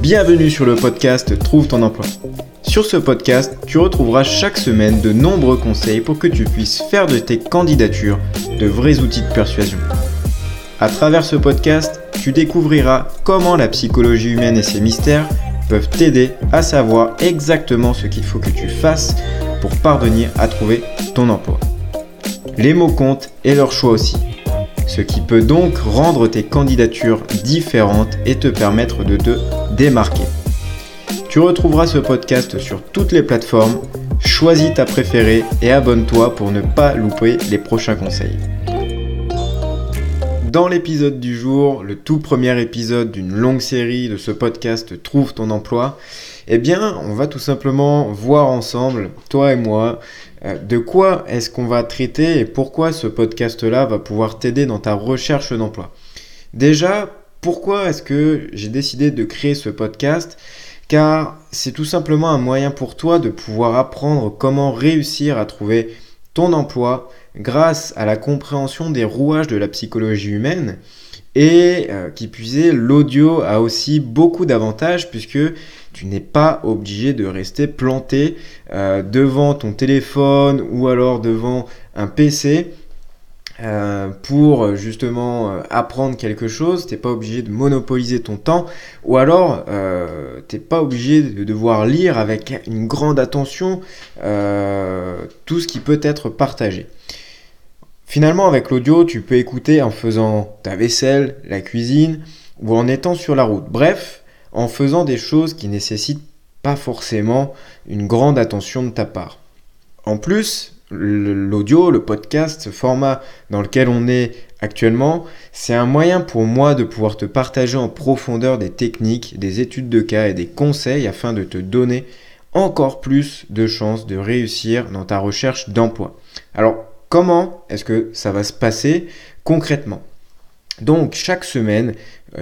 Bienvenue sur le podcast Trouve ton emploi. Sur ce podcast, tu retrouveras chaque semaine de nombreux conseils pour que tu puisses faire de tes candidatures de vrais outils de persuasion. À travers ce podcast, tu découvriras comment la psychologie humaine et ses mystères peuvent t'aider à savoir exactement ce qu'il faut que tu fasses pour parvenir à trouver ton emploi. Les mots comptent et leur choix aussi ce qui peut donc rendre tes candidatures différentes et te permettre de te démarquer. Tu retrouveras ce podcast sur toutes les plateformes, choisis ta préférée et abonne-toi pour ne pas louper les prochains conseils. Dans l'épisode du jour, le tout premier épisode d'une longue série de ce podcast Trouve ton emploi, eh bien, on va tout simplement voir ensemble, toi et moi, euh, de quoi est-ce qu'on va traiter et pourquoi ce podcast-là va pouvoir t'aider dans ta recherche d'emploi. Déjà, pourquoi est-ce que j'ai décidé de créer ce podcast? Car c'est tout simplement un moyen pour toi de pouvoir apprendre comment réussir à trouver ton emploi grâce à la compréhension des rouages de la psychologie humaine et euh, qui puisait, l'audio a aussi beaucoup d'avantages puisque tu n'es pas obligé de rester planté euh, devant ton téléphone ou alors devant un PC euh, pour justement apprendre quelque chose. Tu n'es pas obligé de monopoliser ton temps ou alors tu n'es pas obligé de devoir lire avec une grande attention tout ce qui peut être partagé. Finalement, avec l'audio, tu peux écouter en faisant ta vaisselle, la cuisine ou en étant sur la route. Bref, en faisant des choses qui nécessitent pas forcément une grande attention de ta part. En plus, l'audio, le podcast, ce format dans lequel on est actuellement, c'est un moyen pour moi de pouvoir te partager en profondeur des techniques, des études de cas et des conseils afin de te donner encore plus de chances de réussir dans ta recherche d'emploi. Alors, Comment est-ce que ça va se passer concrètement? Donc chaque semaine,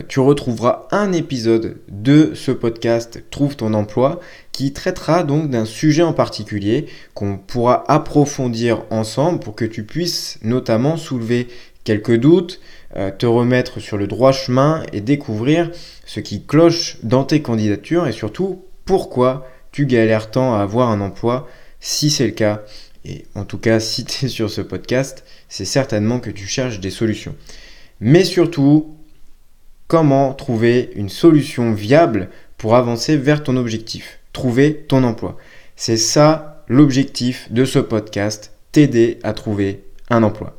tu retrouveras un épisode de ce podcast Trouve ton emploi qui traitera donc d'un sujet en particulier qu'on pourra approfondir ensemble pour que tu puisses notamment soulever quelques doutes, euh, te remettre sur le droit chemin et découvrir ce qui cloche dans tes candidatures et surtout pourquoi tu galères tant à avoir un emploi si c'est le cas et en tout cas, si tu es sur ce podcast, c'est certainement que tu cherches des solutions. Mais surtout, comment trouver une solution viable pour avancer vers ton objectif, trouver ton emploi? C'est ça l'objectif de ce podcast, t'aider à trouver un emploi.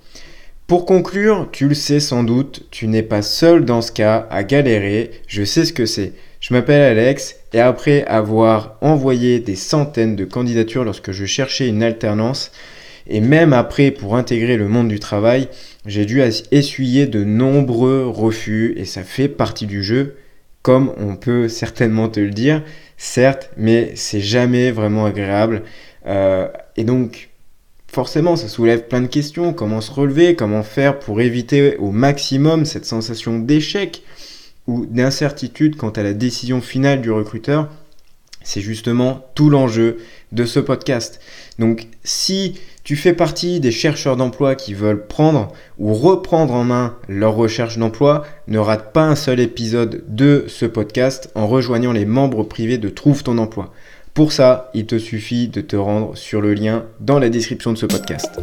Pour conclure, tu le sais sans doute, tu n'es pas seul dans ce cas à galérer, je sais ce que c'est. Je m'appelle Alex et après avoir envoyé des centaines de candidatures lorsque je cherchais une alternance, et même après pour intégrer le monde du travail, j'ai dû essuyer de nombreux refus et ça fait partie du jeu, comme on peut certainement te le dire, certes, mais c'est jamais vraiment agréable. Euh, et donc, forcément, ça soulève plein de questions. Comment se relever? Comment faire pour éviter au maximum cette sensation d'échec ou d'incertitude quant à la décision finale du recruteur, c'est justement tout l'enjeu de ce podcast. Donc si tu fais partie des chercheurs d'emploi qui veulent prendre ou reprendre en main leur recherche d'emploi, ne rate pas un seul épisode de ce podcast en rejoignant les membres privés de Trouve ton emploi. Pour ça, il te suffit de te rendre sur le lien dans la description de ce podcast.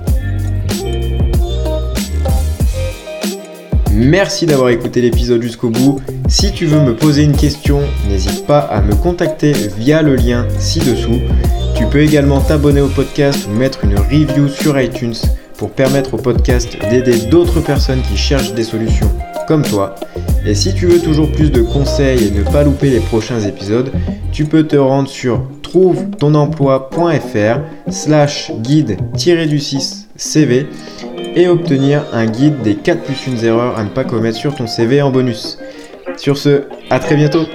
Merci d'avoir écouté l'épisode jusqu'au bout. Si tu veux me poser une question, n'hésite pas à me contacter via le lien ci-dessous. Tu peux également t'abonner au podcast ou mettre une review sur iTunes pour permettre au podcast d'aider d'autres personnes qui cherchent des solutions comme toi. Et si tu veux toujours plus de conseils et ne pas louper les prochains épisodes, tu peux te rendre sur trouve-ton-emploi.fr slash guide-du-6 CV et obtenir un guide des 4 plus 1 erreurs à ne pas commettre sur ton CV en bonus. Sur ce, à très bientôt